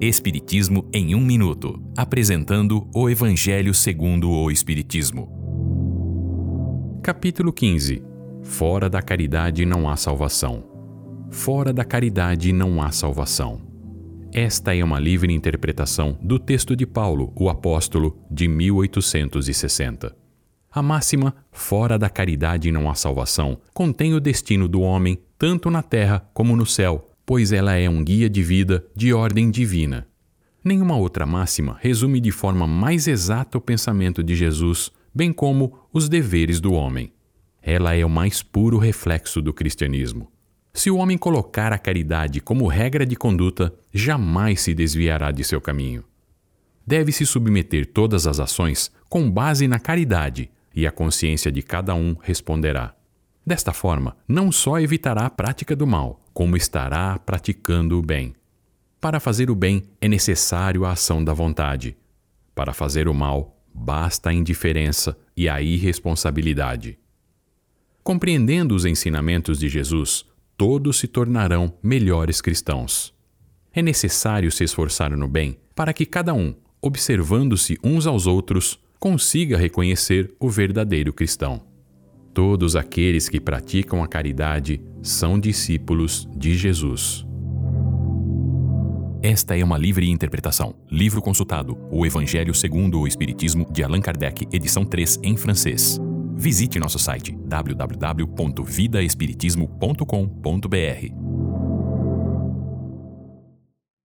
Espiritismo em um minuto, apresentando o Evangelho segundo o Espiritismo. Capítulo 15. Fora da caridade não há salvação. Fora da caridade não há salvação. Esta é uma livre interpretação do texto de Paulo, o apóstolo, de 1860. A máxima fora da caridade não há salvação contém o destino do homem tanto na terra como no céu, pois ela é um guia de vida de ordem divina. Nenhuma outra máxima resume de forma mais exata o pensamento de Jesus, bem como os deveres do homem. Ela é o mais puro reflexo do cristianismo. Se o homem colocar a caridade como regra de conduta, jamais se desviará de seu caminho. Deve-se submeter todas as ações com base na caridade, e a consciência de cada um responderá. Desta forma, não só evitará a prática do mal, como estará praticando o bem. Para fazer o bem é necessário a ação da vontade. Para fazer o mal, basta a indiferença e a irresponsabilidade. Compreendendo os ensinamentos de Jesus, todos se tornarão melhores cristãos. É necessário se esforçar no bem para que cada um, observando-se uns aos outros, consiga reconhecer o verdadeiro cristão. Todos aqueles que praticam a caridade são discípulos de Jesus. Esta é uma livre interpretação. Livro consultado: O Evangelho segundo o Espiritismo, de Allan Kardec, edição 3, em francês. Visite nosso site www.vidaespiritismo.com.br.